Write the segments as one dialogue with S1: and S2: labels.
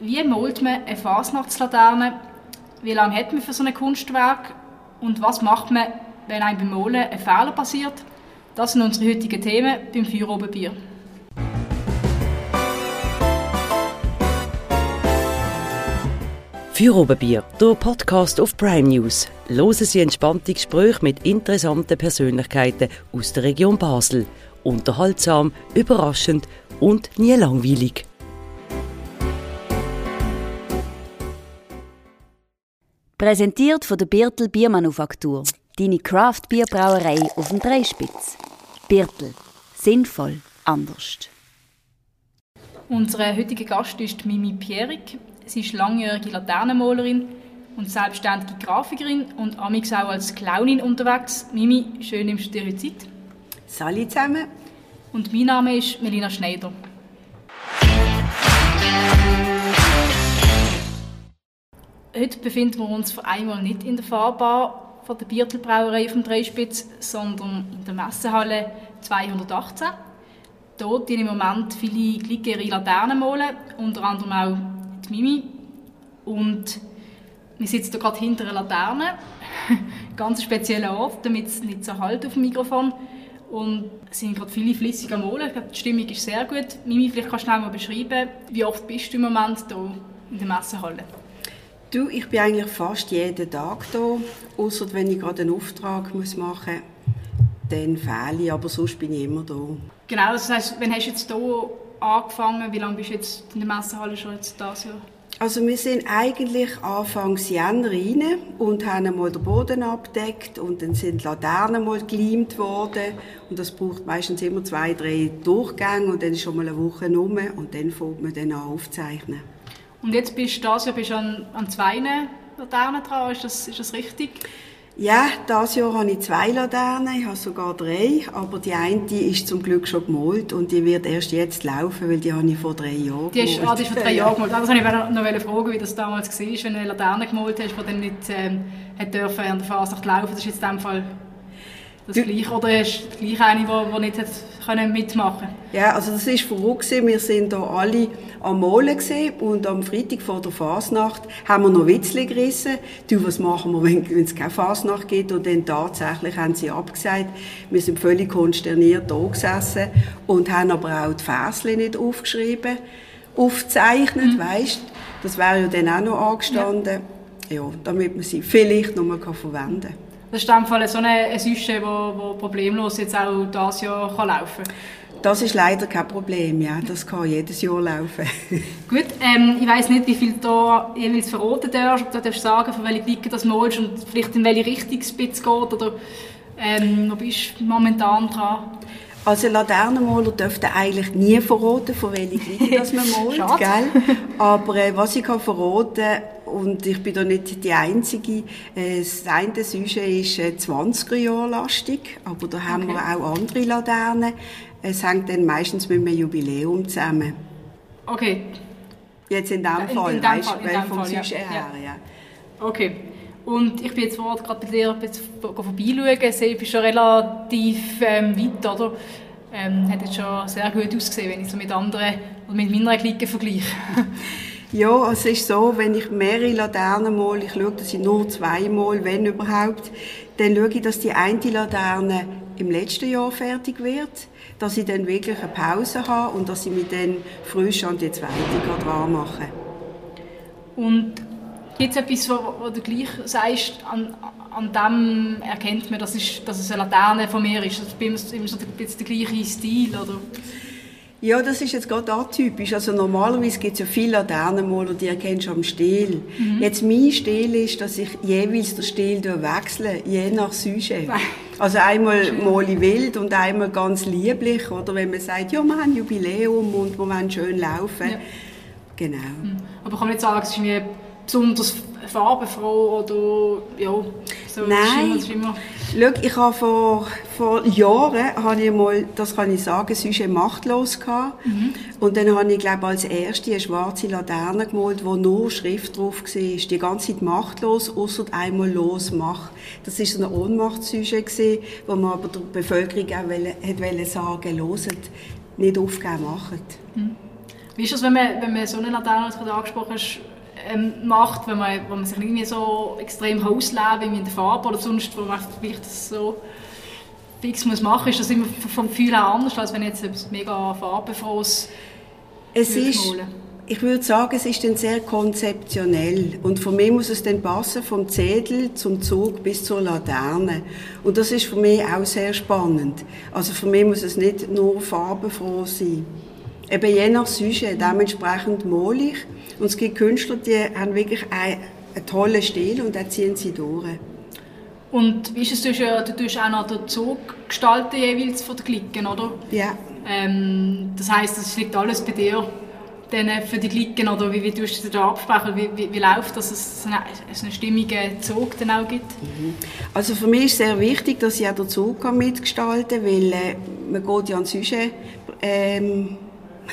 S1: Wie malt man eine Fasnachtslaterne? Wie lange hat man für so ein Kunstwerk? Und was macht man, wenn einem beim Malen ein Fehler passiert? Das sind unsere heutigen Themen beim Feuerobenbier.
S2: Feuerobenbier, der Podcast auf Prime News. Hören Sie entspannte Gespräche mit interessanten Persönlichkeiten aus der Region Basel. Unterhaltsam, überraschend und nie langweilig.
S3: Präsentiert von der Birtel Biermanufaktur. Deine Craft-Bierbrauerei auf dem Dreispitz. Birtel. Sinnvoll. Anders.
S1: Unser heutiger Gast ist Mimi Pierik. Sie ist langjährige Laternenmalerin und selbstständige Grafikerin und amix auch als Clownin unterwegs. Mimi, schön nimmst du dir heute Zeit.
S4: Salut zusammen.
S1: Und mein Name ist Melina Schneider. Heute befinden wir uns für einmal nicht in der Fahrbar von der Biertelbrauerei auf Dreispitz, sondern in der Messehalle 218. Dort im Moment viele Glicke ihre Laternen malen, unter anderem auch die Mimi. Und wir sitzen hier gerade hinter einer Laterne, ganz spezieller Ort, damit es nicht so halt auf dem Mikrofon. Und es sind gerade viele flüssig am Malen. Ich glaube, die Stimmung ist sehr gut. Mimi, vielleicht kannst du schnell mal beschreiben, wie oft bist du im Moment hier in der Messehalle?
S4: Du, ich bin eigentlich fast jeden Tag hier, außer wenn ich gerade einen Auftrag muss machen muss, dann fehle ich, aber sonst bin ich immer da.
S1: Genau, das heisst, wann hast du jetzt hier angefangen? Wie lange bist du jetzt in der Messehalle schon jetzt dieses Jahr?
S4: Also wir sind eigentlich Anfangs Jänner rein und haben einmal den Boden abgedeckt und dann sind Laternen mal geleimt worden und das braucht meistens immer zwei, drei Durchgänge und dann ist schon mal eine Woche rum und dann fängt man dann an aufzeichnen.
S1: Und jetzt bist du das Jahr bist du an, an zwei Laternen dran, ist das, ist das richtig?
S4: Ja, dieses Jahr habe ich zwei Laternen, ich habe sogar drei, aber die eine die ist zum Glück schon gemalt und die wird erst jetzt laufen, weil die habe ich vor drei Jahren
S1: die ist, gemalt. Ah, die ist vor drei Jahren gemalt. Das wollte ich noch fragen, wie das damals war, wenn du eine Laterne gemalt hast, die dann nicht ähm, hat dürfen an der Fasnacht laufen. Das ist jetzt in dem Fall das du, Gleiche oder ist gleich eine, die, nicht hat können mitmachen
S4: Ja, also das ist verrückt Wir sind hier alle am Malen und am Freitag vor der Fasnacht haben wir noch Witzli gerissen. Du, was machen wir, wenn es keine Fasnacht gibt? Und dann tatsächlich haben sie abgesagt. Wir sind völlig konsterniert da gesessen und haben aber auch die Versli nicht aufgeschrieben, aufgezeichnet, mhm. weißt Das wäre ja dann auch noch angestanden. Ja. ja damit man sie vielleicht noch mal verwenden kann.
S1: Das ist in Fall so ein Sujet, wo, problemlos jetzt auch dieses Jahr kann laufen kann.
S4: Das ist leider kein Problem, ja. Das kann jedes Jahr laufen.
S1: Gut, ähm, ich weiss nicht, wie viel du da jeweils verraten darfst, ob du darfst sagen, von welchen Blicken das malst und vielleicht in welche Richtung es geht oder ähm, ob bist du momentan dran?
S4: Also Laternenmaler dürften eigentlich nie verraten, von welchen Blicken das man malt, gell? Aber äh, was ich kann verraten und ich bin da nicht die Einzige. Äh, das eine Sujet ist 20er äh, Jahre lastig, aber da haben okay. wir auch andere Laternen. Es hängt dann meistens mit einem Jubiläum zusammen.
S1: Okay.
S4: Jetzt in dem Fall, in, weißt du, weil vom Sujet ja. her, ja.
S1: Okay. Und ich bin jetzt gerade bei dir vorbeischauen, sehe, du bist schon relativ ähm, weit, oder? Ähm, hat jetzt schon sehr gut ausgesehen, wenn ich so mit anderen oder mit meiner Clique vergleiche.
S4: Ja, es ist so, wenn ich mehrere Laternen male, ich schaue, dass ich nur zweimal, wenn überhaupt, dann schaue ich, dass die eine Laterne im letzten Jahr fertig wird, dass ich dann wirklich eine Pause habe und dass ich mich dann frisch an die zweite dran mache.
S1: Und gibt es etwas, wo, wo, du gleich sagst, an, an dem erkennt man, dass, ist, dass es eine Laterne von mir ist? Also immer so der, der gleiche Stil, oder?
S4: Ja, das ist jetzt gerade atypisch. Also normalerweise gibt es ja viele Laternenmaler, die erkennst du am Stil. Mhm. Jetzt mein Stil ist, dass ich jeweils den Stil wechsle, je nach Sujet. Also einmal male wild und einmal ganz lieblich. Oder wenn man sagt, ja, wir haben Jubiläum und wir wollen schön laufen. Ja. Genau. Mhm.
S1: Aber kann man nicht sagen, es ist mir besonders farbenfroh oder ja,
S4: so Nein. Schimmer, Schau, ich habe vor, vor Jahren, habe ich mal, das kann ich sagen, Sujet machtlos gehabt. Mhm. Und dann habe ich, glaube als erste eine schwarze Laterne gemalt, wo nur Schrift drauf war. Die ganze Zeit machtlos, außer einmal los, mach. Das war so ein Ohnmachtssujet wo man aber der Bevölkerung auch wollte, hat wollte sagen, loset, nicht aufgeben, macht. Mhm.
S1: Wie ist es, wenn man, wenn man so eine Laterne, die du angesprochen hast, ähm, macht, wenn man, wenn man sich irgendwie so extrem ausleben wie in der Farbe oder sonst, wo man vielleicht das so fix muss machen, ist das immer vom Gefühl her anders, als wenn jetzt etwas mega farbenfrohes
S4: es ist, ich würde sagen, es ist dann sehr konzeptionell und für mich muss es dann passen vom Zettel zum Zug bis zur Laterne und das ist für mich auch sehr spannend. Also für mich muss es nicht nur farbenfroh sein. Eben je nach Sujet, dementsprechend male ich und es gibt Künstler, die haben wirklich einen, einen tollen Stil und dann ziehen sie durch.
S1: Und wie ist es, du, du tust auch noch den Zug gestalten jeweils von den Klicken, oder?
S4: Ja.
S1: Ähm, das heisst, das liegt alles bei dir dann für die Klicken, oder wie, wie tust du da absprechen? Wie, wie, wie läuft das, dass es einen, einen stimmigen Zug dann auch gibt?
S4: Mhm. Also für mich ist es sehr wichtig, dass ich auch den Zug mitgestalten kann, weil äh, man geht ja an Sujet, ähm,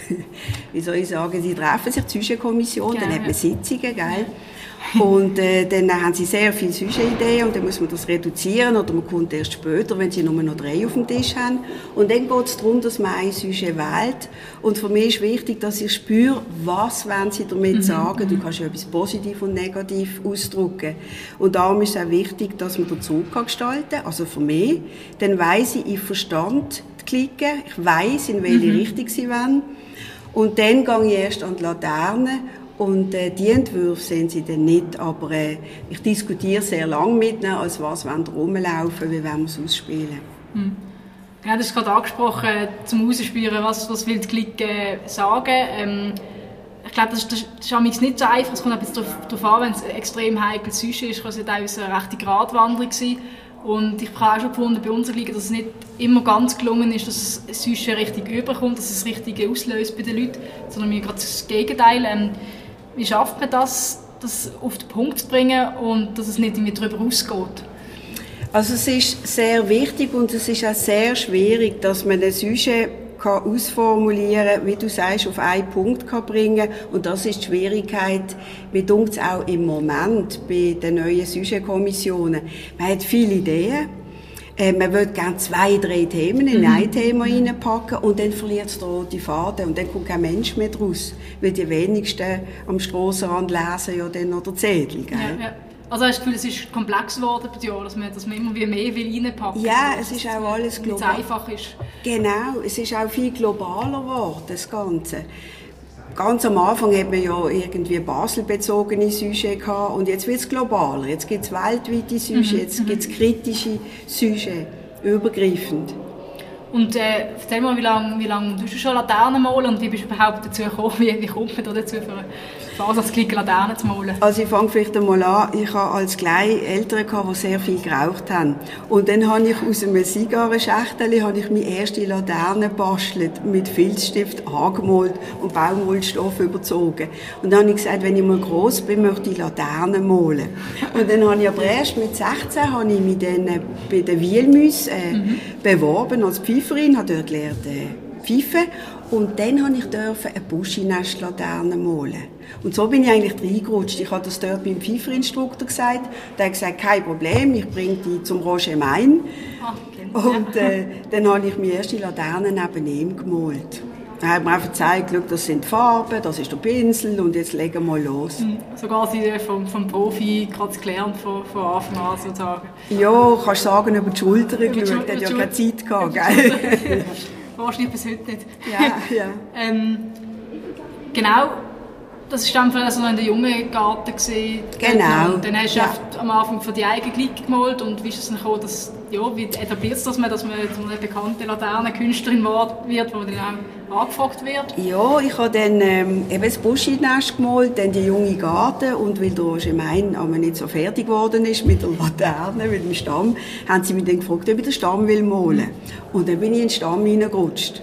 S4: wie soll ich sagen, die treffen sich, die Sujet-Kommission, dann hat man Sitzungen, gell? Und äh, dann haben sie sehr viele Sujet-Ideen und dann muss man das reduzieren oder man kommt erst später, wenn sie nur noch drei auf dem Tisch haben. Und dann geht es darum, dass man ein Sujet wählt. Und für mich ist wichtig, dass ich spüre, was wollen sie damit mhm. sagen. Du kannst ja etwas positiv und negativ ausdrücken. Und darum ist es auch wichtig, dass man den Zug kann gestalten kann. Also für mich, dann weiss ich, ich verstand Klicken, ich weiss, in welche mhm. Richtung sie wollen. Und dann gehe ich erst an die Laterne und äh, die Entwürfe sehen sie dann nicht, aber äh, ich diskutiere sehr lange mit ihnen, als was wollen rumlaufen, wie wollen wir es ausspielen.
S1: Hm. Ja, du hast gerade angesprochen, zum Ausspüren, was, was will die Clique äh, sagen. Ähm, ich glaube, das, das, das ist nicht so einfach. Es kommt ein bisschen darauf an, wenn es extrem heikel Psyche ist, kann es teilweise eine rechte Gratwanderung sein. Und ich habe auch schon gefunden bei unserer Liga, dass es nicht immer ganz gelungen ist, dass es sonst richtig überkommt, dass es richtig auslöst bei den Leuten, sondern mir gerade das Gegenteil. Ähm, wie schafft man das, das auf den Punkt zu bringen und dass es nicht mehr darüber ausgeht?
S4: Also es ist sehr wichtig und es ist auch sehr schwierig, dass man ein Sujet kann ausformulieren wie du sagst, auf einen Punkt kann bringen Und das ist die Schwierigkeit, wie es auch im Moment bei den neuen Sujet-Kommissionen. Man hat viele Ideen, äh, man will gerne zwei, drei Themen in mhm. ein Thema reinpacken und dann verliert es roten Faden und dann kommt kein Mensch mehr draus, weil die wenigsten am Strassenrand lesen ja dann noch den Zettel. Gell?
S1: Ja, ja. Also hast du das Gefühl, es ist komplex geworden bei dir, dass man, dass man immer mehr will reinpacken will?
S4: Ja, es ist auch alles global.
S1: einfach ist.
S4: Genau, es ist auch viel globaler geworden, das Ganze. Ganz am Anfang hat man ja irgendwie Basel-bezogene Sujet gehabt und jetzt wird es globaler. Jetzt gibt es weltweite Sujet, mhm. jetzt gibt es kritische Sujet, übergreifend.
S1: Und äh, erzähl mal, wie lange wie lang du schon Laternen malen und wie bist du überhaupt dazu gekommen? Wie, wie kommt man da dazu, für Fasersklick Laternen zu malen?
S4: Also ich fange vielleicht einmal an. Ich habe als kleine Eltern, gehabt, die sehr viel geraucht haben. Und dann habe ich aus einem Zigarrenschächtel habe ich meine erste Laterne gebastelt, mit Filzstift angemalt und Baumwollstoff überzogen. Und dann habe ich gesagt, wenn ich mal groß bin, möchte ich Laternen malen. Und dann habe ich aber erst mit 16 habe ich mich dann äh, bei den Wielmüs äh, mhm. beworben als Pfeiferin, habe dort gelernt äh, pfeifen und dann durfte ich dürfen eine Buschinestlaterne malen. Und so bin ich eigentlich reingerutscht. Ich habe das dort meinem Pfeiferinstruktor gesagt. Der hat gesagt, kein Problem, ich bringe dich zum Roger Main. Ah, okay. Und äh, dann habe ich meine erste Laterne neben ihm gemalt. Dann hat mir einfach gezeigt, das sind die Farben, das ist der Pinsel und jetzt legen wir los. Mhm.
S1: Sogar Sie vom, vom Profi gerade gelernt von, von Anfang an sozusagen?
S4: Ja, kannst sagen, über die Schulter geschaut, hat ja keine Zeit gehabt, gell?
S1: Wahrscheinlich bis heute nicht.
S4: Ja, ja.
S1: ähm, genau, das war dann also noch in der jungen Garten. Gewesen,
S4: genau.
S1: Und dann hast du ja. am Anfang von die eigenen Glied gemalt und wie ist es dann gekommen, dass, ja, wie etabliert es das, dass man eine bekannte Laternenkünstlerin wird, wo man dann auch angefragt wird?
S4: Ja, ich habe dann ähm, eben das Buschinest gemalt, dann die junge Garten und weil der Gemein aber nicht so fertig geworden ist mit der Laterne, mit dem Stamm, haben sie mich dann gefragt, ob ich den Stamm will malen. Und dann bin ich in den Stamm hineingerutscht.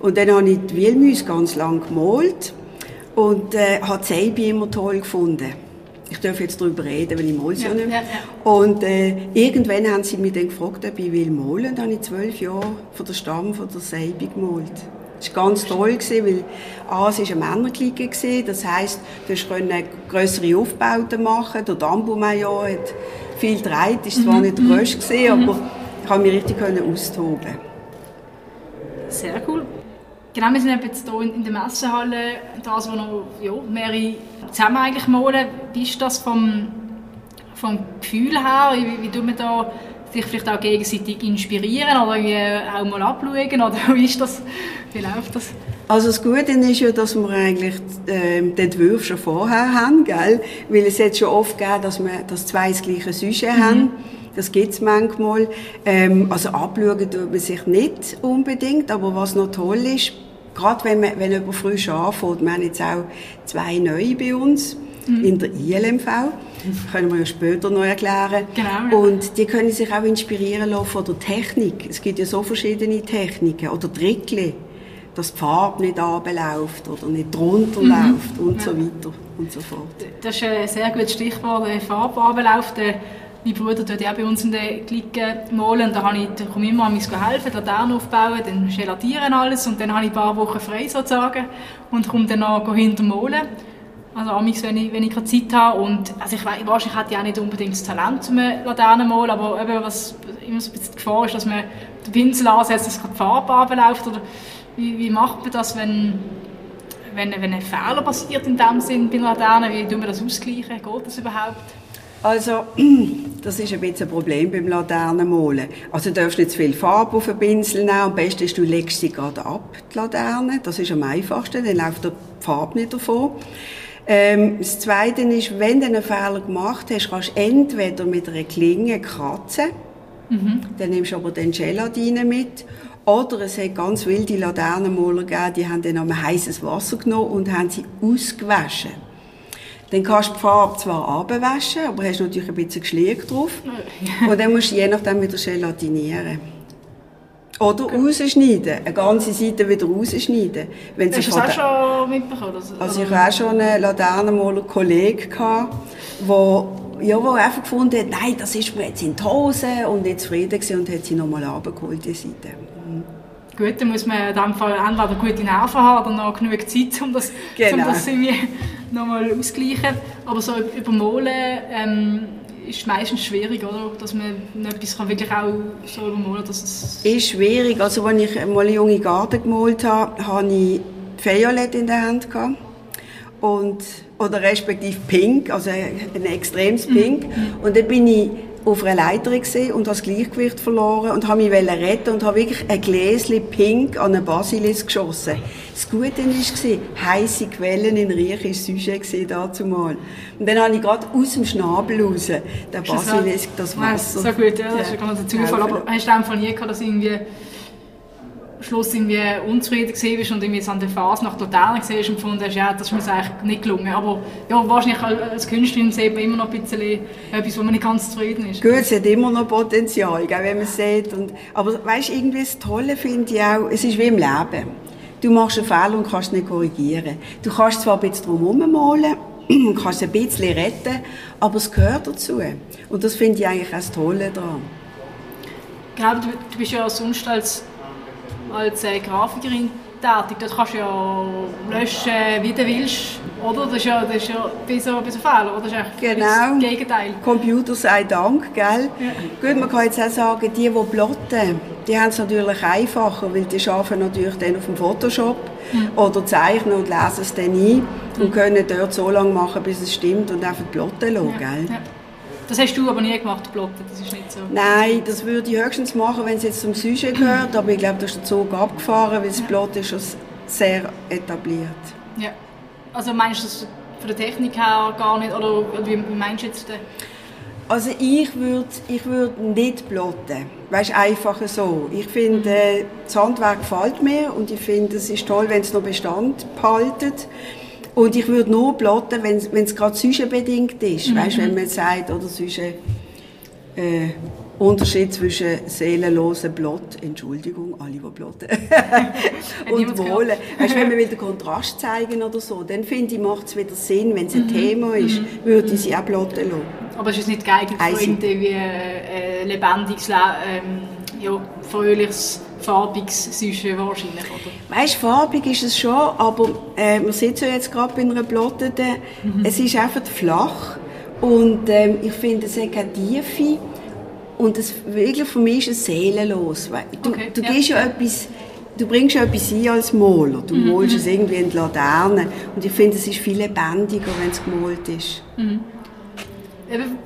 S4: Und dann habe ich die Wilmüs ganz lang gemalt und äh, habe Zeibi immer toll gefunden. Ich darf jetzt darüber reden, weil ich male ja, ja nicht mehr. Ja, ja. Und äh, irgendwann haben sie mich dann gefragt, ob ich will malen. Und dann habe ich zwölf Jahre von der Stamm von der Seibi gemalt. Das war ganz toll, weil A, es war eine Männerklicke, das heisst, du konntest grössere Aufbauten machen. Der Dambu-Major hat viel gedreht, das war zwar mhm. nicht der grösste, mhm. aber ich konnte mich richtig austoben.
S1: Sehr cool. Genau, wir sind jetzt hier in der Messehalle, das, wo noch ja, mehrere zusammen eigentlich malen. Wie ist das vom, vom Gefühl her? Wie, wie tut man da sich vielleicht auch gegenseitig inspirieren oder auch mal abschauen? Oder wie ist das? Wie läuft das?
S4: Also das Gute ist ja, dass wir eigentlich äh, den Entwurf schon vorher haben, gell? Weil es jetzt schon oft gegeben, dass wir dass zwei das gleiche Sujet mhm. haben. Das gibt es manchmal. Ähm, also abschauen tut man sich nicht unbedingt, aber was noch toll ist, gerade wenn, man, wenn jemand frisch anfängt, wir haben jetzt auch zwei neue bei uns mhm. in der ILMV, das können wir ja später noch erklären. Genau. Und die können sich auch inspirieren lassen von der Technik. Es gibt ja so verschiedene Techniken oder Trickle, dass die Farbe nicht runterläuft oder nicht drunter mhm. läuft und ja. so weiter und so fort.
S1: Das ist ein sehr gutes Stichwort, Farbe runterläuft. Mein Bruder tut bei uns in der Clique malen. Da, ich, da komme ich immer an mich helfen, Laternen aufbauen, dann gelatieren alles und dann habe ich ein paar Wochen frei sozusagen und komme dann noch hinter malen. Also amigs, wenn ich, wenn ich keine Zeit habe. Und, also ich, wahrscheinlich hätte ich auch nicht unbedingt das Talent zum Laternenmalen, aber eben, was immer so ein bisschen die Gefahr ist, dass man den Pinsel ansetzt, dass die Farbe runterläuft. Oder wie, wie macht man das, wenn, wenn, wenn ein Fehler passiert in dem Sinn bei Laternen? Wie tun wir das ausgleichen? Geht das überhaupt?
S4: Also, das ist ein bisschen ein Problem beim Laternenmalen. Also, du darfst nicht zu viel Farbe auf den Pinsel nehmen. Am besten ist, du legst sie gerade ab, die Laterne. Das ist am einfachsten, dann läuft die Farbe nicht davon. Ähm, das Zweite ist, wenn du einen Fehler gemacht hast, kannst du entweder mit einer Klinge kratzen, mhm. dann nimmst du aber den Gelatine mit, oder es hat ganz wilde Laternenmaler gegeben, die haben dann einmal heißes Wasser genommen und haben sie ausgewaschen. Dann kannst du die Farbe zwar abwaschen, aber hast natürlich ein bisschen Geschlick drauf. und dann musst du je nachdem wieder gelatinieren. Oder okay. rausschneiden, eine ganze Seite wieder rausschneiden.
S1: Wenn Hast du das auch schon mitbekommen?
S4: Also ich hatte auch schon einen Laternenmaler-Kollegen, der ja, wo einfach gefunden hat, nein, das ist mir jetzt in die Hose und nicht zufrieden gewesen und hat sie nochmal abgeholt, die Seite. Mhm.
S1: Gut, dann muss man in dem Fall entweder gute Nerven haben oder noch genug Zeit, um das, genau. um das irgendwie nochmal auszugleichen. Aber so übermalen ähm, ist meistens schwierig, oder? Dass man etwas kann wirklich auch so übermalen kann, dass es...
S4: Ist schwierig. Also, als ich mal eine junge Garten gemalt habe, hatte ich Violett in der Hand. Gehabt. Und, oder respektive Pink, also ein extremes Pink. Mhm. Und dann bin ich auf einer Leiter und habe das Gleichgewicht verloren und habe mich retten und habe wirklich ein Gläschen Pink an einen Basilisk geschossen. Das Gute war, heisse Quellen in reiches Sujet dazu mal. Und dann habe ich gerade aus dem Schnabel raus den Basilisk, das Wasser.
S1: So gut, ja, das ist ein Zufall. Aber hast du einfach nie gehabt, dass irgendwie Schluss irgendwie unzufrieden warst und irgendwie an der Phase nach Totalen gesehen und gefunden hast, ja, das ist mir eigentlich nicht gelungen. Aber ja, wahrscheinlich als Künstlerin sieht man immer noch ein bisschen etwas, wo man nicht ganz zufrieden ist.
S4: Gut, es hat immer noch Potenzial, wenn man es sieht. Und, aber weißt du, irgendwie das Tolle finde ich auch, es ist wie im Leben. Du machst einen Fehler und kannst nicht korrigieren. Du kannst zwar ein bisschen drum malen, und kannst ein bisschen retten, aber es gehört dazu. Und das finde ich eigentlich auch das Tolle daran.
S1: Genau, du, du bist ja sonst als als äh, Grafikerin tätig. Das kannst du ja löschen, wie du willst, oder? Das ist ja, das ist ja ein so, ein Fehler, oder? Das ist
S4: genau. das Gegenteil. Computer sei Dank, gell? Ja. Gut, man kann jetzt auch sagen, die, die plotten, die haben es natürlich einfacher, weil die arbeiten natürlich dann auf dem Photoshop mhm. oder zeichnen und lesen es dann ein und können dort so lange machen, bis es stimmt und einfach plotten lassen, ja. gell? Ja.
S1: Das hast du aber nie gemacht, Plotten, das ist nicht so?
S4: Nein, das würde ich höchstens machen, wenn es jetzt zum Sujet gehört, aber ich glaube, da ist der Zug abgefahren, weil das Plot ist schon sehr etabliert.
S1: Ja, also meinst du das von der Technik her gar nicht, oder wie meinst du jetzt?
S4: Also ich würde ich würd nicht plotten. Weißt einfach so. Ich finde, äh, das Handwerk gefällt mir und ich finde, es ist toll, wenn es noch Bestand behaltet. Und ich würde nur plotten, wenn es gerade sujetbedingt ist. Mhm. Weißt, wenn man sagt, oder Sujet, äh, Unterschied zwischen seelenlosen Plot, Entschuldigung, alle, die plotten, und Wohlen. Weißt, wenn wir wieder Kontrast zeigen oder so, dann finde ich, macht es wieder Sinn, wenn es ein mhm. Thema ist, mhm. würde ich sie auch plotten lassen.
S1: Aber es ist nicht geeignet für irgendwie äh, äh, lebendiges, ähm, ja, fröhliches farbiges Sujet wahrscheinlich, oder?
S4: Weißt, farbig ist es schon, aber äh, man sieht ja jetzt gerade bei einer Plotte, mhm. es ist einfach flach und ähm, ich finde, es hat keine Tiefe und es, wirklich für mich ist es seelenlos. Du, okay, du ja. gehst ja etwas du bringst etwas ein als Maler. Du mhm. malst es irgendwie in die Laterne. Und ich finde, es ist viel lebendiger, wenn es gemalt ist. Mhm.
S1: Eben,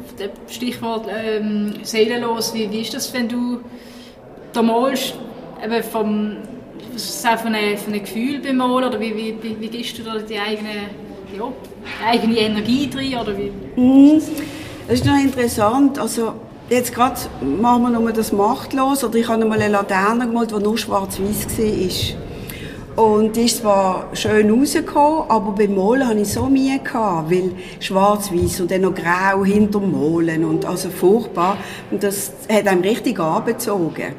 S1: Stichwort ähm, seelenlos. Wie, wie ist das, wenn du da malst, eben vom, von einem, Gefühl beim Malen? Oder wie, wie, wie, wie gibst du da die eigene, ja, die eigene Energie drin? Oder wie,
S4: mhm. Das ist noch interessant. Also, Jetzt gerade machen wir nur das machtlos. Oder ich habe mal eine Laterne gemalt, die nur schwarz-weiß war. Und die ist zwar schön rausgekommen, aber beim Malen hatte ich so Mühe, gehabt, weil schwarz-weiß und dann noch grau hinter dem Malen und also furchtbar. Und das hat einem richtig angezogen.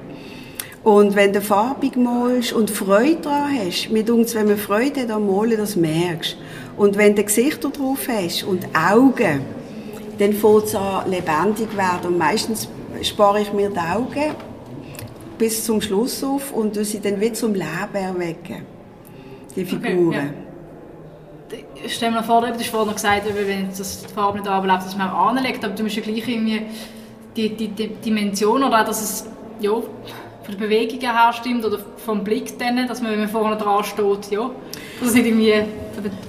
S4: Und wenn du farbig malst und Freude daran hast, mit uns, wenn man Freude hat am Malen, das merkst. Und wenn du Gesichter drauf hast und Augen, dann fängt es an lebendig werden. Und meistens spare ich mir die Augen bis zum Schluss auf und sie dann wieder zum Leben erwecken. Die Figuren. Okay,
S1: ja. Ich stelle mir vor, du hast vorhin gesagt, wenn das die Farbe nicht anbleibt, dass man auch anlegt, aber du musst ja gleich irgendwie die, die, die Dimension oder auch, dass es ja, von der Bewegung her stimmt oder vom Blick dann, dass man, wenn man vorne dran steht, ja, dass es nicht irgendwie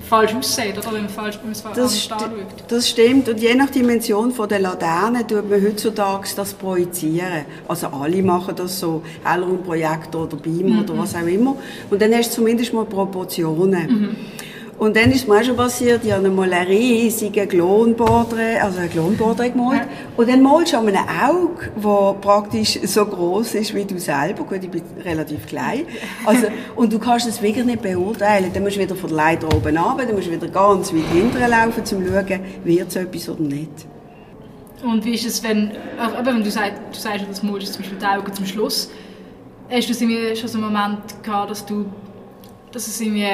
S1: falsch aussieht, oder wenn man, falsch, es
S4: das anschaut. Das stimmt. Und je nach Dimension von der Laterne tut man heutzutage das projizieren. Also alle machen das so, ein Projektor oder Beamer mhm. oder was auch immer. Und dann hast du zumindest mal Proportionen. Mhm. Und dann ist mir auch schon passiert, ich habe einmal einen riesigen Klonporträt, also ein Klonporträt gemalt. Und dann malst du an einem Auge, das praktisch so groß ist wie du selber. Gut, ich bin relativ klein. Also, und du kannst es wirklich nicht beurteilen. Dann musst du wieder von der Leiter oben runter, dann musst du wieder ganz weit hinten laufen, um zu schauen, wird es etwas oder nicht.
S1: Und wie ist es, wenn, aber wenn du sagst, du sagst, das malst zum Beispiel die Augen zum Schluss, hast du schon so einen Moment gehabt, dass du, dass es irgendwie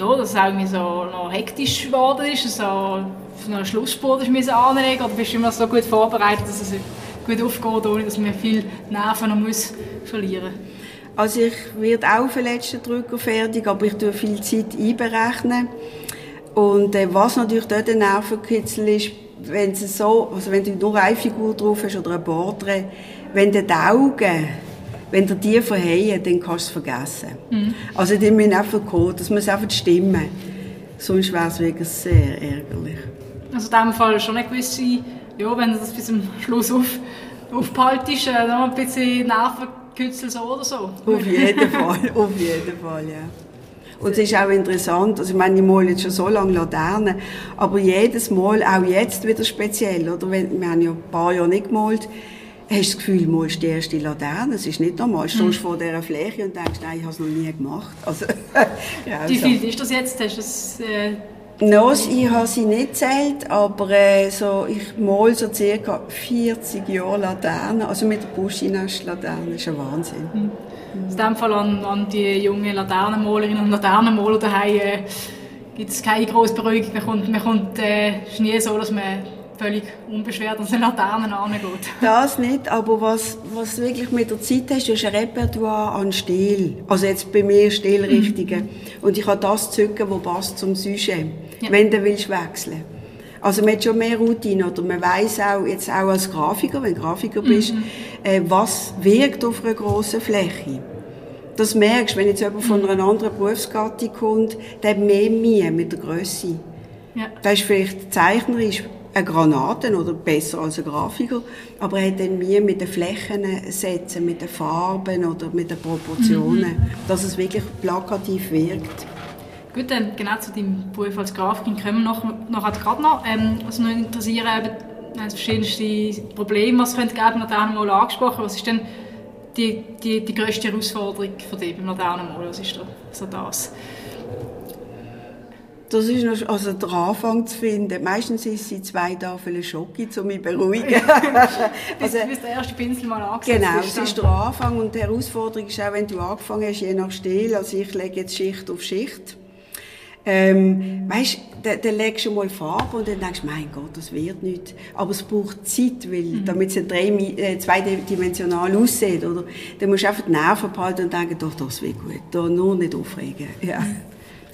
S1: ja, dass es irgendwie so noch hektisch geworden ist, so auf einer Schlussspur müssen anlegen oder bist du immer so gut vorbereitet, dass es gut aufgeht, ohne dass man viel Nerven noch muss verlieren
S4: Also ich werde auch auf den letzten Drücker fertig, aber ich tue viel Zeit einberechnen. Und äh, was natürlich dort ein Nervenkitzel ist, wenn, so, also wenn du nur eine Figur drauf hast oder ein Porträt, wenn die Augen wenn dir die verheilen, dann kannst du es vergessen. Mhm. Also die müssen einfach kommen, das muss einfach stimmen. Sonst wäre es wirklich sehr ärgerlich.
S1: Also in diesem Fall schon eine gewisse, ja, wenn du das bis zum Schluss auf, aufbehaltest, äh, noch ein bisschen Nervenkützel so oder so.
S4: Auf jeden Fall, auf jeden Fall, ja. Und es ist auch interessant, also ich meine, ich male jetzt schon so lange Laternen, aber jedes Mal, auch jetzt wieder speziell, oder? wir haben ja ein paar Jahre nicht gemalt, hast du das Gefühl, du musst die erste Laterne. Es ist nicht normal. Du stehst mhm. vor dieser Fläche und denkst, nein, ich habe es noch nie gemacht. Also,
S1: Wie viel ist das jetzt? Hast du das, äh
S4: No, ich habe sie nicht gezählt, aber äh, so, ich mal so circa 40 Jahre Laterne, also mit der Buschinast-Laterne, das ist ein Wahnsinn. Mhm.
S1: In diesem Fall an, an die jungen Laternenmalerinnen und Laternenmaler daheim äh, gibt es keine grosse Beruhigung. Man kommt, man kommt äh, nie so, dass man völlig unbeschwert an den Laternen angeht.
S4: Das nicht, aber was, was wirklich mit der Zeit hast, ist ein Repertoire an Stil. Also jetzt bei mir Stilrichtungen. Mhm. Und ich habe das zücken, was passt zum Sujet, ja. wenn du willst wechseln. Also man hat schon mehr Routine oder man weiß auch, jetzt auch als Grafiker, wenn du Grafiker bist, mhm. äh, was wirkt auf einer grossen Fläche. Das merkst wenn jetzt jemand von einer anderen Berufsgattung kommt, der hat mehr Mühe mit der Größe. Ja. Das ist vielleicht zeichnerisch eine Granate oder besser als ein Grafiker, aber er hat dann Mühe mit den Flächen setzen, mit den Farben oder mit den Proportionen, mhm. dass es wirklich plakativ wirkt.
S1: Gut, dann genau zu deinem Beruf als Grafiker kommen wir noch, noch gerade noch. Ähm, was mich interessiert, eben, das verschiedenste Probleme, was es könnte geben, auch mal angesprochen. Was ist denn die, die, die grösste Herausforderung für dich beim Laternenmalen? Was ist da so das?
S4: Das ist noch, also der Anfang zu finden. Meistens ist es zwei Tafeln Schoki, um mich zu beruhigen.
S1: bis, also, bis der erste Pinsel mal angesetzt
S4: Genau, es ist der Anfang und die Herausforderung ist auch, wenn du angefangen hast, je nach Stil, also ich lege jetzt Schicht auf Schicht. Ähm, weißt, dann, dann legst du mal Farbe und dann denkst du, mein Gott, das wird nicht. Aber es braucht Zeit, weil, mhm. damit es drei, äh, zweidimensional aussieht, oder? Dann musst du einfach die Nerven behalten und denken, doch, das wird gut. Da nur nicht aufregen. Ja.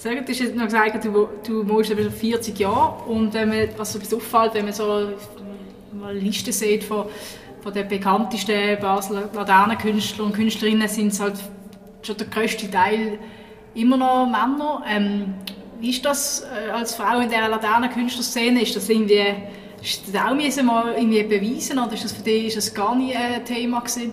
S1: Sagen, du hast jetzt noch gesagt, du, du malst 40 Jahre und wenn man, was so auffällt, wenn man so eine Liste sieht von, von den bekanntesten Basler Laternenkünstlern und Künstlerinnen, sind es halt schon der grösste Teil immer noch Männer. Ähm, wie ist das äh, als Frau in dieser Laternenkünstlerszene? Ist das irgendwie, ist das auch mal irgendwie beweisen oder ist das für dich ist das gar nie ein Thema gewesen?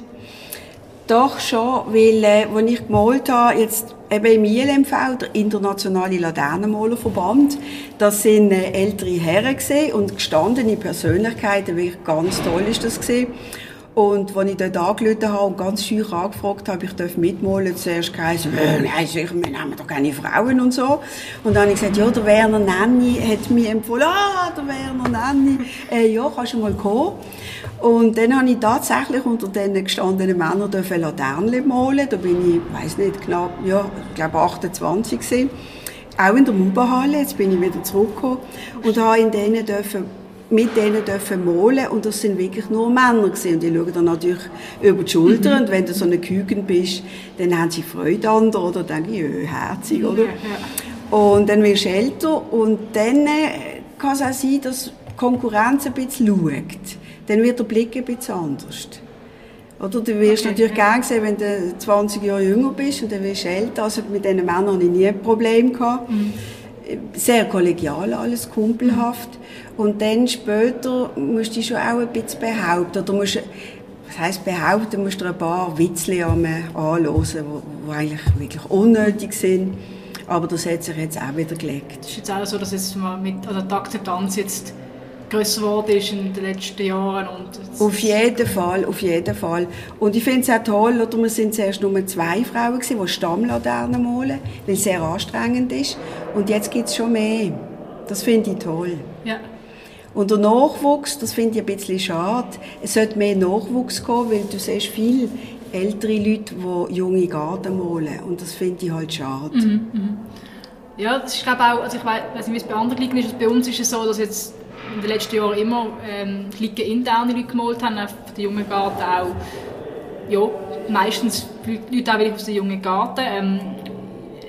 S4: Doch schon, weil äh, als ich gemalt habe, jetzt eben im ILMV, der Internationale Laternenmalerverband, das sind äh, ältere Herren und gestandene Persönlichkeiten, wirklich ganz toll ist das gesehen. Und als ich dort angerufen habe und ganz scheu angefragt habe, ich darf mitmalen, zuerst geheißen, äh, nein, sicher, wir nehmen doch keine Frauen und so. Und dann habe ich gesagt, ja, der Werner Nanni hat mir empfohlen, ah, der Werner Nanni, äh, ja, kannst du mal kommen. Und dann habe ich tatsächlich unter den gestandenen Männern Laternen malen. Da bin ich, weiß nicht, knapp, ja, ich glaube 28 gewesen. Auch in der Mubahalle. Jetzt bin ich wieder zurückgekommen und habe in denen dürfen mit denen dürfen malen und das sind wirklich nur Männer gewesen. und die schauen dann natürlich über die Schulter mhm. und wenn du so eine Küken bist, dann haben sie Freude an dir oder denke ich, öh, herzig, oder? Ja, ja. Und dann wirst du älter und dann äh, kann es auch sein, dass die Konkurrenz ein bisschen schaut dann wird der Blick ein bisschen anders. Oder du wirst okay, natürlich ja. gern sehen, wenn du 20 Jahre jünger bist und dann wirst du älter. Also mit diesen Männern hatte ich nie ein Problem. Gehabt. Mhm. Sehr kollegial, alles kumpelhaft. Und dann später musst du dich schon auch ein bisschen behaupten. Oder musst, was heisst behaupten? Du musst dir ein paar Witzle anhören, die eigentlich wirklich unnötig sind. Aber das hat sich jetzt auch wieder gelegt.
S1: Es ist jetzt auch so, dass jetzt mal mit, also die Akzeptanz jetzt grösser geworden ist in den letzten Jahren.
S4: Auf jeden Fall, auf jeden Fall. Und ich finde es auch toll, oder wir sind zuerst nur zwei Frauen gewesen, die Stammlaternen malen, weil es sehr anstrengend ist. Und jetzt gibt es schon mehr. Das finde ich toll.
S1: Ja.
S4: Und der Nachwuchs, das finde ich ein bisschen schade. Es sollte mehr Nachwuchs kommen, weil du siehst viele ältere Leute, die junge Garten malen. Und das finde ich halt schade.
S1: Mhm, mh. Ja, das ist glaube auch, also ich weiß nicht, wie es bei anderen liegt, ist, bei uns ist es so, dass jetzt in den letzten Jahren immer ähm, interne Leute gemalt haben, auf den jungen Garten auch. Ja, meistens Leute auch wieder aus dem jungen Garten. Ähm,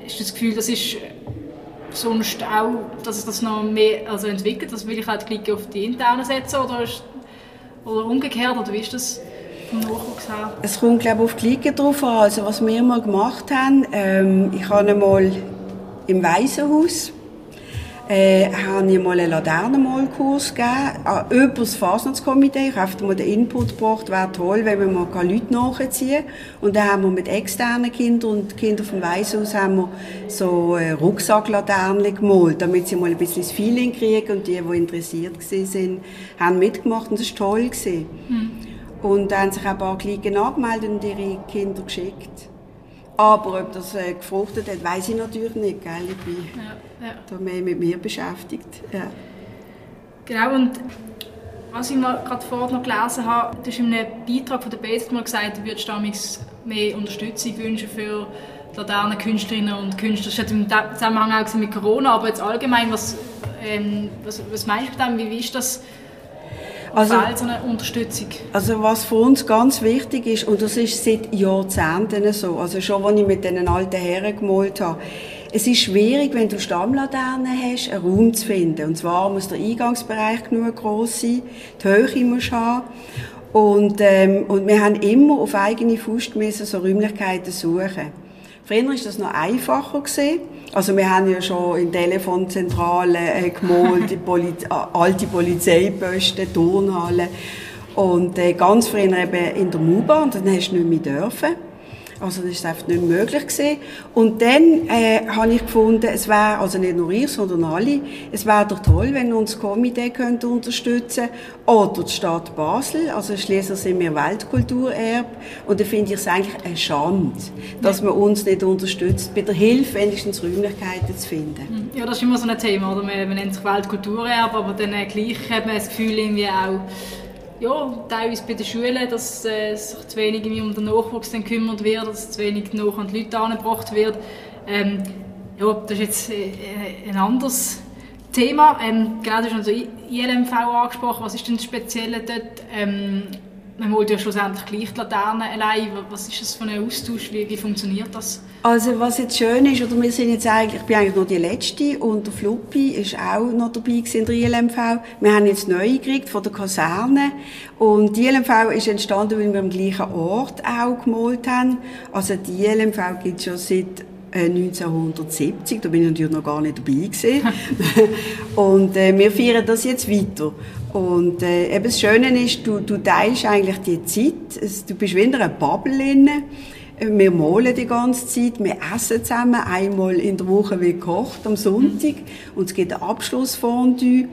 S1: ist das Gefühl, das ist sonst auch, dass es das noch mehr also entwickelt, dass will ich halt die auf die internen setzen oder, ist, oder umgekehrt, oder wie ist das?
S4: Es kommt glaube ich auf die Liga drauf an. Also was wir mal gemacht haben, ähm, ich habe mal im Waisenhaus äh, habe ich mal einen Laternenmalkurs gegeben, äh, über das Fasnachtskomitee. Ich habe mal den Input gebracht, wäre toll, wenn wir mal Leute nachziehen Und dann haben wir mit externen Kindern und Kindern vom Weishaus haben wir so äh, Rucksacklaternen gemalt, damit sie mal ein bisschen das Feeling kriegen und die, die interessiert waren, haben mitgemacht und das war toll. Mhm. Und dann haben sich auch ein paar Klicken angemeldet und ihre Kinder geschickt. Aber ob das äh, gefruchtet hat, weiß ich natürlich nicht. Gell? Ich bin ja, ja. da mehr mit mir beschäftigt. Ja.
S1: Genau, und was ich gerade vorher noch gelesen habe, du hast in einem Beitrag von der BZ mal gesagt, du würdest damals mehr Unterstützung wünschen für laterne Künstlerinnen und Künstler. Das hat im Zusammenhang auch mit Corona, aber jetzt allgemein, was, ähm, was, was meinst du damit? Wie, wie ist das also, so eine Unterstützung?
S4: Also was für uns ganz wichtig ist, und das ist seit Jahrzehnten so, also schon als ich mit diesen alten Herren gemalt habe, es ist schwierig, wenn du Stammlaternen hast, einen Raum zu finden. Und zwar muss der Eingangsbereich genug groß sein, die Höhe muss haben. Und, ähm, und wir haben immer auf eigene Faust müssen so Räumlichkeiten suchen. Früher war das noch einfacher. Gewesen. Also wir haben ja schon in Telefonzentralen äh, gemalt, die Poliz alte Polizeiposten, Turnhallen. Und äh, ganz früher eben in der MUBA, und dann hast du nicht mehr dürfen. Also das ist einfach nicht möglich gewesen. Und dann äh, habe ich gefunden, es wäre, also nicht nur ich, sondern alle, es wäre doch toll, wenn uns das Komitee könnte unterstützen oder die Stadt Basel, also schließlich sind wir Weltkulturerbe und da finde ich es eigentlich eine Schande, dass man uns nicht unterstützt, bei der Hilfe wenigstens Räumlichkeiten zu finden.
S1: Ja, das ist immer so ein Thema, oder? Man, man nennt sich Weltkulturerbe, aber dann äh, gleich hat man das Gefühl irgendwie auch, ja, teilweise bei den Schulen, dass äh, sich zu wenig um den Nachwuchs dann gekümmert wird, dass zu wenig nach an die Leute angebracht wird. Ähm, ja, das ist jetzt äh, ein anderes Thema. Ähm, genau, du hast also ILMV angesprochen. Was ist denn das Spezielle dort? Ähm, man holt ja schlussendlich gleich die Laterne allein. Was ist das für ein Austausch? Wie, wie funktioniert das?
S4: Also was jetzt schön ist, oder wir sind jetzt eigentlich, ich bin eigentlich noch die Letzte und der Fluppi ist auch noch dabei in der ILMV. Wir haben jetzt neu gekriegt von der Kaserne und die ILMV ist entstanden, weil wir am gleichen Ort auch gemalt haben. Also die ILMV gibt es schon seit 1970, äh, da bin ich natürlich noch gar nicht dabei gewesen. und äh, wir feiern das jetzt weiter. Und äh, eben das Schöne ist, du, du teilst eigentlich die Zeit, es, du bist wie in einer Bubble drin. Wir malen die ganze Zeit, wir essen zusammen, einmal in der Woche wie gekocht, am Sonntag. Und es gibt ein Abschlussfondue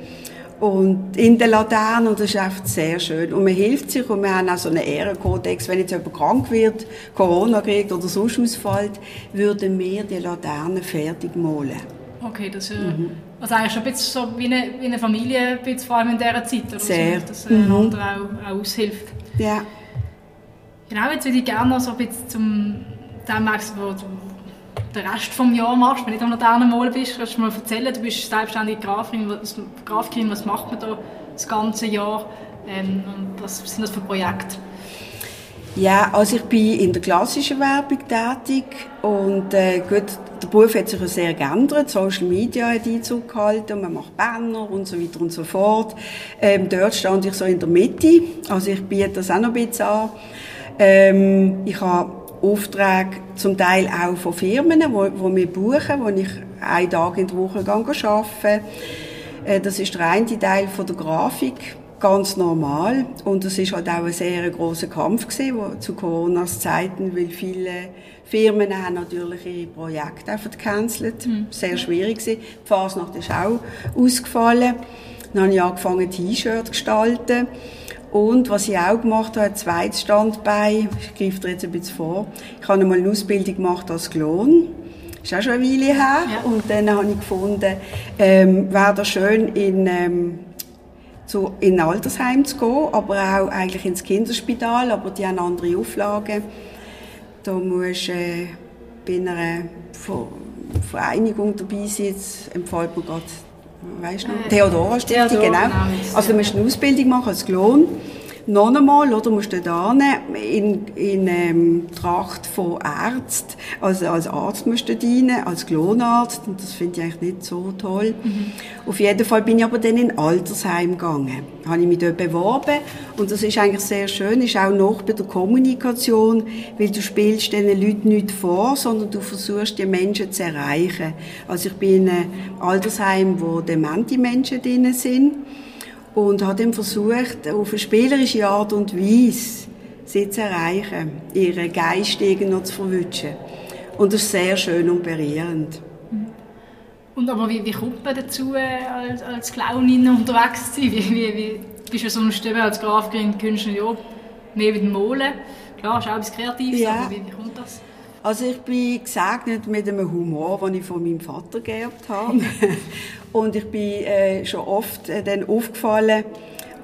S4: und in der Laterne und das ist einfach sehr schön. Und man hilft sich und wir haben auch so einen Ehrenkodex, wenn jetzt jemand krank wird, Corona kriegt oder sonst ausfällt, würden wir die Laterne fertig malen.
S1: Okay, das ist mhm. Also eigentlich schon ein bisschen so wie eine, wie eine Familie, vor allem in dieser Zeit, oder
S4: sehr.
S1: So, dass äh, mhm. auch, auch aushilft.
S4: Ja.
S1: Genau, jetzt würde ich gerne noch so ein bisschen zum Thema, wo du den Rest des Jahres machst, wenn du nicht am Laternenmalen bist. Kannst du mal erzählen, du bist selbstständige Grafikerin, was, Grafikerin, was macht man da das ganze Jahr ähm, und was sind das für Projekte?
S4: Ja, also ich bin in der klassischen Werbung tätig und äh, gut, der Beruf hat sich ja sehr geändert. Social Media hat Einzug gehalten, man macht Banner und so weiter und so fort. Ähm, dort stand ich so in der Mitte, also ich biete das auch noch ein bisschen an. Ähm, ich habe Aufträge zum Teil auch von Firmen, wo, wo wir buchen, wo ich einen Tag in der Woche arbeite. Äh, das ist der eine Teil von der Grafik, ganz normal. Und das ist halt auch ein sehr großer Kampf gewesen, zu Coronas Zeiten, weil viele Firmen haben natürlich ihre Projekte einfach gecancelt. Mhm. Sehr schwierig gewesen. Die Fasnacht ist auch ausgefallen. Dann habe ich angefangen, T-Shirts zu gestalten. Und was ich auch gemacht habe, ein zweites Standbein, ich greife dir jetzt ein bisschen vor, ich habe einmal eine Ausbildung gemacht als Klon. Ist auch schon eine Weile her. Ja. Und dann habe ich gefunden, ähm, wäre das schön, in, ähm, zu, in ein Altersheim zu gehen, aber auch eigentlich ins Kinderspital, aber die haben andere Auflagen. Da musst du äh, bei einer Vereinigung dabei sein, empfiehlt mir gerade weißt du, äh, Theodora Stiftung, genau. genau. Also du musst eine Ausbildung machen als Klon. Noch einmal, oder, musst du da in, in ähm, Tracht von Arzt, also als Arzt musst du dienen, als Klonarzt, und das finde ich eigentlich nicht so toll. Mhm. Auf jeden Fall bin ich aber dann in Altersheim gegangen. Habe ich mich dort beworben, und das ist eigentlich sehr schön, ist auch noch bei der Kommunikation, weil du spielst diesen Leuten nicht vor, sondern du versuchst, die Menschen zu erreichen. Also ich bin in einem Altersheim, wo demente Menschen drin sind, und habe dann versucht, auf eine spielerische Art und Weise sie zu erreichen, ihren Geist noch zu verwünschen. Und das ist sehr schön und berührend.
S1: Und aber wie, wie kommt man dazu, als, als Clownin unterwegs zu sein? Wie, wie, wie bist du sonst eben als Grafikerin, Künstler, ja, mehr mit dem Molen? Klar, ist auch etwas Kreatives, ja. aber wie, wie kommt das?
S4: Also ich bin gesegnet mit einem Humor, den ich von meinem Vater geerbt habe. Und ich bin äh, schon oft äh, dann aufgefallen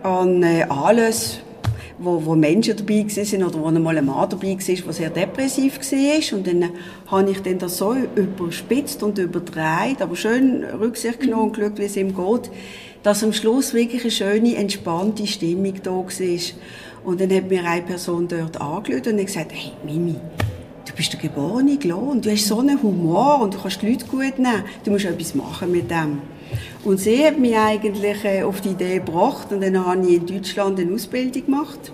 S4: an äh, Anlässen, wo, wo Menschen dabei waren oder wo einmal ein Mann dabei war, der sehr depressiv war. Und dann äh, habe ich dann das so überspitzt und überdreht, aber schön Rücksicht genommen und geschaut, wie es ihm geht, dass am Schluss wirklich eine schöne, entspannte Stimmung da war. Und dann hat mir eine Person dort angeschaut und gesagt, hey Mimi, du bist der geborene Klon, du hast so einen Humor und du kannst die Leute gut nehmen, du musst etwas machen mit dem. Und sie hat mich eigentlich äh, auf die Idee gebracht und dann habe ich in Deutschland eine Ausbildung gemacht.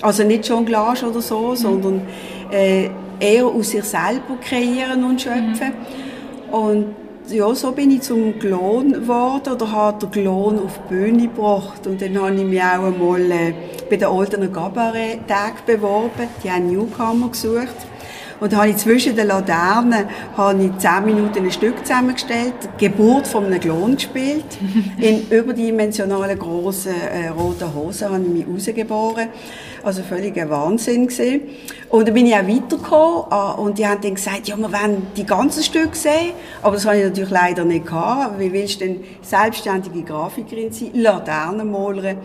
S4: Also nicht Jonglage oder so, mhm. sondern äh, eher aus sich selber kreieren und schöpfen. Mhm. Und ja, so bin ich zum Klon geworden oder habe den Klon auf die Bühne gebracht. Und dann habe ich mich auch einmal äh, bei den Oldener Cabaret-Tagen beworben. Die haben Newcomer gesucht. Und habe ich zwischen den Laternen habe ich zehn Minuten ein Stück zusammengestellt, die Geburt von einem Klon gespielt. In überdimensionalen grossen äh, roten Hosen habe ich mich rausgeboren. Also völlig ein Wahnsinn gewesen. Und dann bin ich auch weitergekommen ah, und die haben dann gesagt, ja, wir wollen die ganzen Stücke sehen. Aber das habe ich natürlich leider nicht gehabt. Wie willst du denn selbstständige Grafikerin sein, Laternenmalerin?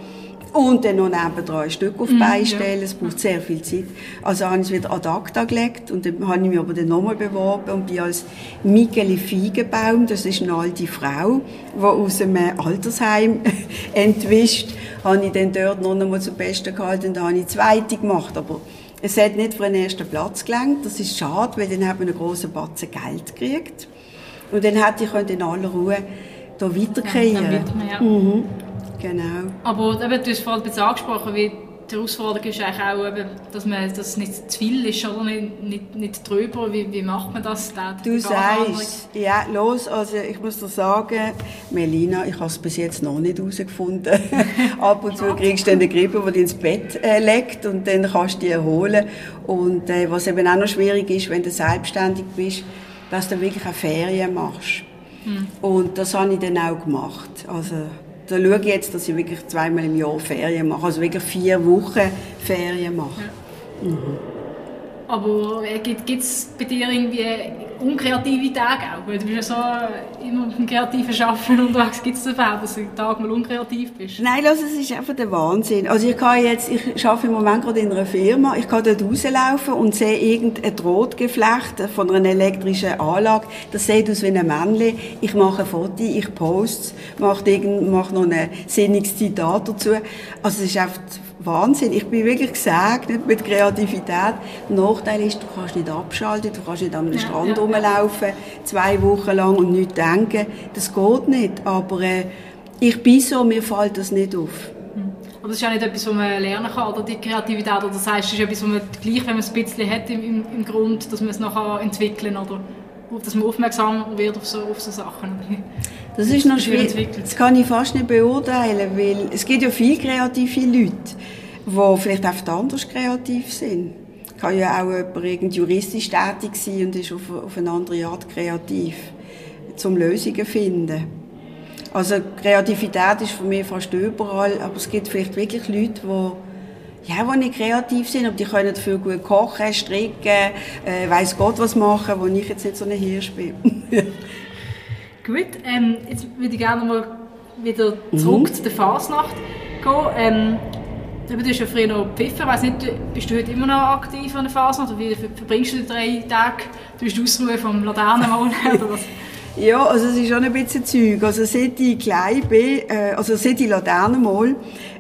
S4: Und dann noch nebenan ein Stück auf die Beine mhm, stellen. Es braucht sehr viel Zeit. Also habe ich es wieder ad acta gelegt. Und dann habe ich mich aber dann nochmal beworben und bin als Michele Feigenbaum, das ist eine alte Frau, die aus einem Altersheim entwischt. habe ich dann dort noch einmal zum Besten gehalten und dann habe ich zweite gemacht. Aber es hat nicht für den ersten Platz gelangt. Das ist schade, weil dann haben wir einen grossen Batzen Geld gekriegt. Und dann hätte ich in aller Ruhe hier weiterkriegen.
S1: Ja, ja.
S4: Mhm. Genau.
S1: Aber eben, du hast vorhin ein bisschen angesprochen, wie die Herausforderung ist eigentlich auch, eben, dass man das nicht zu viel ist oder nicht, nicht, nicht drüber. Wie, wie macht man das? Da,
S4: du sagst, ja, los, also ich muss dir sagen, Melina, ich habe es bis jetzt noch nicht herausgefunden. Ab und zu kriegst du eine Grippe, die dich ins Bett äh, legt und dann kannst du dich erholen. Und äh, was eben auch noch schwierig ist, wenn du selbstständig bist, dass du wirklich eine Ferien machst. Hm. Und das habe ich dann auch gemacht. Also, da schaue ich jetzt, dass ich wirklich zweimal im Jahr Ferien mache. Also wirklich vier Wochen Ferien mache. Ja. Mhm.
S1: Aber äh, gibt es bei dir irgendwie unkreative Tage auch? Weil du bist ja so immer im kreativen Schaffen unterwegs. Gibt es den Fall, dass du einen Tag mal unkreativ bist?
S4: Nein, also, es ist einfach der Wahnsinn. Also ich kann jetzt, ich arbeite im Moment gerade in einer Firma, ich kann dort rauslaufen und sehe irgendein Drahtgeflecht von einer elektrischen Anlage. Das sieht aus wie ein Männchen. Ich mache ein Foto, ich poste es, mache, mache noch ein sinniges Zitat dazu. Also es ist einfach Wahnsinn. Ich bin wirklich gesegnet mit Kreativität. Der Nachteil ist, du kannst nicht abschalten, du kannst nicht am ja, Strand ja, rumlaufen, zwei Wochen lang und nichts denken. Das geht nicht. Aber äh, ich bin so, mir fällt das nicht auf.
S1: Hm. Aber das ist ja nicht etwas, was man lernen kann, oder die Kreativität. Oder das heißt, es ist etwas, was man gleich, wenn man es ein bisschen hat im, im, Grund, dass man es noch entwickeln kann, oder dass man aufmerksam wird auf so, auf so Sachen.
S4: Das ist noch schwierig. Das kann ich fast nicht beurteilen, weil es gibt ja viele kreative Leute, die vielleicht einfach anders kreativ sind. Kann ja auch jemand juristisch tätig sein und ist auf, auf eine andere Art kreativ, zum Lösungen finden. Also Kreativität ist für mich fast überall, aber es gibt vielleicht wirklich Leute, die ja, die kreativ sind, aber die können dafür gut kochen, stricken, äh, weiss Gott was machen, wo ich jetzt nicht so ein Hirsch bin.
S1: Gut, ähm, jetzt würde ich gerne mal wieder zurück mhm. zu der Fasnacht gehen. Ähm, du hast ja früher noch gepfiffen. Ich weiss nicht, bist du heute immer noch aktiv an der Fasnacht? Oder wie verbringst du die drei Tage? Du bist Ausruhe vom Laternenmalen oder was?
S4: Ja, also es ist schon ein bisschen Zeug. Also seit ich klein bin, äh, also seit ich Laternenmal,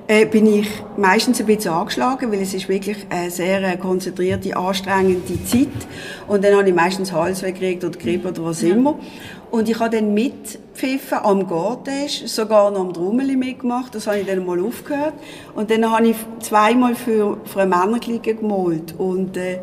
S4: äh, bin ich meistens ein bisschen angeschlagen, weil es ist wirklich eine sehr äh, konzentrierte, anstrengende Zeit. Und dann habe ich meistens Halsweh gekriegt oder Grippe oder was ja. immer. Und ich habe dann mitpfiffen am Gartisch, sogar noch am Trommeli mitgemacht. Das habe ich dann mal aufgehört. Und dann habe ich zweimal für, für eine Männerklicke gemalt. Und, äh,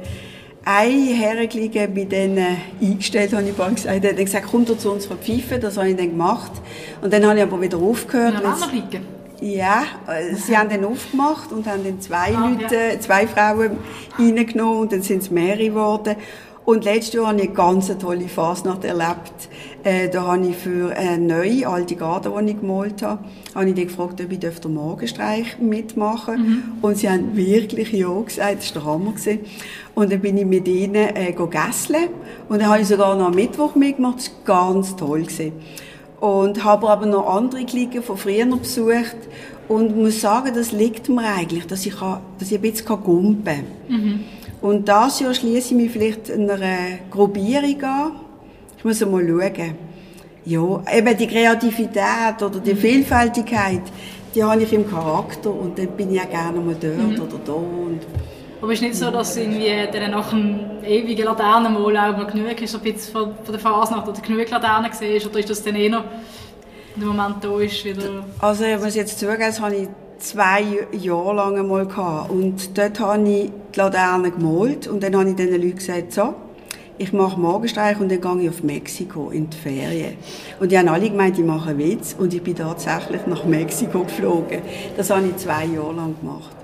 S4: eine Herrenklicke bei denen äh, eingestellt, habe ich bald gesagt. Er hat gesagt, komm doch zu uns pfeifen. Das habe ich dann gemacht. Und dann habe ich aber wieder aufgehört.
S1: Eine Männerklicke?
S4: Ja, äh, sie haben dann aufgemacht und haben dann zwei ah, Leute, ja. zwei Frauen reingenommen und dann sind es mehrere geworden. Und letztes Jahr habe ich eine ganz tolle Fasnacht erlebt. Äh, da habe ich für eine neue alte Garde, die ich gemalt habe, habe ich die gefragt, ob ich den Morgenstreich mitmachen mhm. Und sie haben wirklich ja gesagt, das war der Hammer. Gewesen. Und dann bin ich mit ihnen äh, gegessen. Und dann habe ich sogar noch am Mittwoch mitgemacht. Das war ganz toll. Gewesen. Und habe aber noch andere Klicken von früher besucht. Und muss sagen, das liegt mir eigentlich, dass ich, kann, dass ich ein bisschen gumpen kann. Mhm. Und das Jahr schließe ich mich vielleicht einer Gruppierung an. Ich muss einmal schauen. Ja, eben die Kreativität oder die Vielfältigkeit, die habe ich im Charakter und dann bin ich ja gerne mal dort mhm. oder da.
S1: Aber es ist nicht so, dass irgendwie nach einem ewigen Laternenmal auch mal genug ist, ein bisschen von, von der Fasnacht oder genug Laternen siehst, oder ist das dann eh noch der Moment da ist wieder...
S4: Also ich muss jetzt zugeben, das habe ich zwei Jahre lang einmal gehabt. Und dort habe ich die Laterne gemalt und dann habe ich den Leuten gesagt, so, ich mache Morgenstreich und dann gehe ich auf Mexiko in die Ferien. Und die haben alle gemeint, ich mache einen Witz und ich bin tatsächlich nach Mexiko geflogen. Das habe ich zwei Jahre lang gemacht.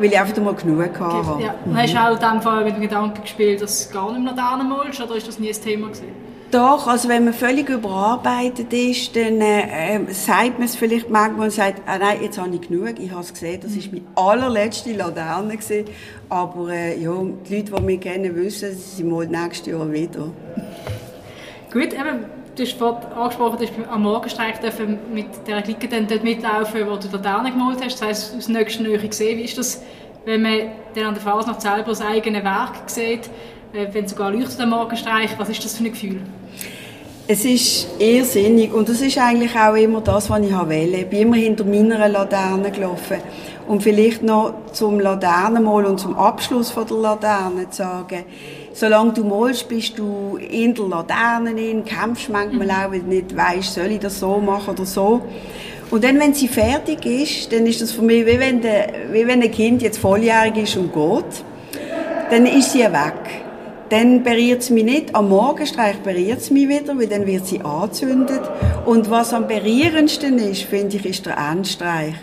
S4: Weil ich einfach mal genug hatte.
S1: Ja. Mhm. Hast du auch in dem Fall mit dem Gedanken gespielt, dass du gar nicht mehr Laterne malst oder ist das nie ein Thema gewesen?
S4: Doch, also wenn man völlig überarbeitet ist, dann äh, ähm, sagt man es vielleicht manchmal und sagt, ah, nein, jetzt habe ich genug, ich habe es gesehen, das ist meine allerletzte Laterne gewesen. Aber äh, ja, die Leute, die mich kennen, wissen, sie mal nächstes Jahr wieder.
S1: Gut, eben, du hast angesprochen, du hast am Morgenstreich mit der Clique dann dort mitlaufen, wo du Laterne gemalt hast. Das heisst, aus nächster Nähe gesehen, wie ist das, wenn man dann an der Fasnacht selber das eigene Werk sieht, äh, wenn sogar leuchtet am Morgenstreich, was ist das für ein Gefühl?
S4: Es ist irrsinnig und das ist eigentlich auch immer das, was ich wähle. Ich bin immer hinter meiner Laterne gelaufen. Und vielleicht noch zum Laternenmal und zum Abschluss von der Laterne zu sagen, solange du malst, bist du in der Laterne in, kämpfst manchmal mhm. auch, weil du nicht weißt, soll ich das so machen oder so. Und dann, wenn sie fertig ist, dann ist das für mich, wie wenn, de, wie wenn ein Kind jetzt volljährig ist und geht, dann ist sie weg dann berührt es mich nicht. Am Morgenstreich berührt es mich wieder, weil dann wird sie angezündet. Und was am berührendsten ist, finde ich, ist der Endstreich.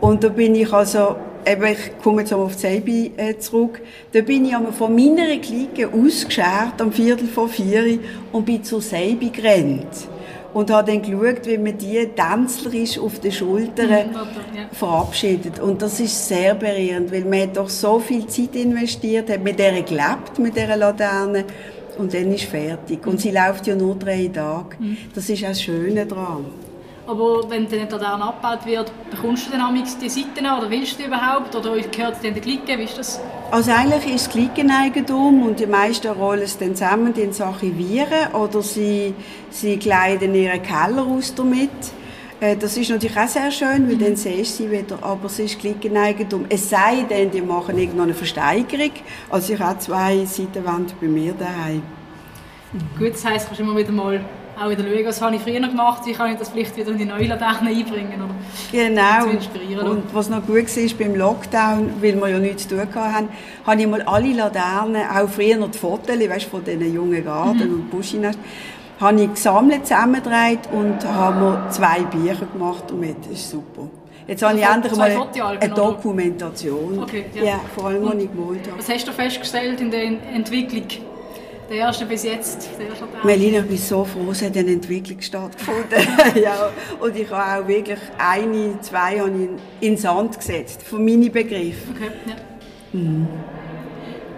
S4: Und da bin ich also, eben, ich komme jetzt auf die Seibi äh, zurück, da bin ich einmal von meiner Clique ausgeschert am Viertel vor vier und bin zur Seibi gerannt und habe dann geschaut, wie man die tänzlerisch auf den Schultern mhm, ja. verabschiedet. Und das ist sehr berührend, weil man doch so viel Zeit investiert, hat mit der gelebt, mit dieser Laterne und dann ist fertig. Und sie läuft ja nur drei Tage. Mhm. Das ist auch das Schöne daran.
S1: Aber wenn dann der Laterne abgebaut wird, bekommst du dann die Seiten oder willst du überhaupt? Oder gehört es dann der Clique? Wie ist das?
S4: Also eigentlich ist es Cliqueneigentum und die meisten rollen es dann zusammen, die archivieren oder sie, sie kleiden ihren Keller aus damit. Äh, das ist natürlich auch sehr schön, weil mhm. dann siehst du sie wieder, aber es ist Cliqueneigentum. Es sei denn, die machen irgendeine Versteigerung. Also ich habe zwei Seitenwände bei mir daheim.
S1: Gut, das heisst, kannst du immer wieder mal auch wieder schauen, was habe ich früher gemacht, wie kann ich das vielleicht wieder in die neue Laterne einbringen oder
S4: genau. inspirieren. Und was noch gut war beim Lockdown, weil wir ja nichts zu tun hatten, habe ich mal alle Laternen, auch früher noch die Fotos, weißt, von diesen jungen Garten mhm. und Buschinas, habe ich gesammelt, zusammengedreht und habe mir zwei Bücher gemacht damit. Das ist super. Jetzt habe ich endlich mal eine Dokumentation. Okay, ja. ja. vor allem, was ich gemalt habe.
S1: Was hast du festgestellt in der Entwicklung? Der erste bis jetzt. Der erste
S4: Melina, ich bin so froh, es hat eine Entwicklung stattgefunden. ja, und ich habe auch wirklich eine, zwei habe in den Sand gesetzt, von meinen Begriffen.
S1: Okay, ja. Mhm.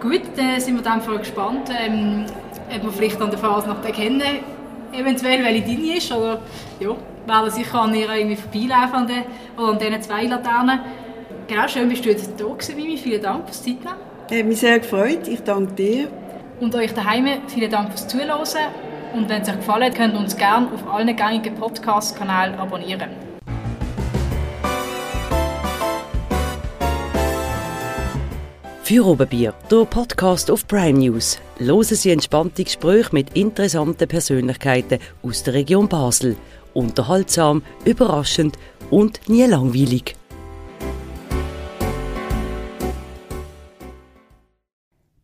S1: Gut, dann sind wir dann voll gespannt, ähm, ob wir vielleicht an der Phase noch kennen, eventuell welche deine ist, oder ja, werden sicher an ihr irgendwie vorbeilaufen an den, oder an diesen zwei Laternen. Genau, schön bist du jetzt da gewesen, Mimi. Vielen Dank fürs Zeitnehmen.
S4: Hat mich sehr gefreut. Ich danke dir.
S1: Und euch daheim vielen Dank fürs Zuhören. Und wenn es euch gefallen hat, könnt ihr uns gerne auf allen gängigen Podcast-Kanälen abonnieren.
S2: Für Oberbier, der Podcast auf Prime News. Hören Sie entspannte Gespräche mit interessanten Persönlichkeiten aus der Region Basel. Unterhaltsam, überraschend und nie langweilig.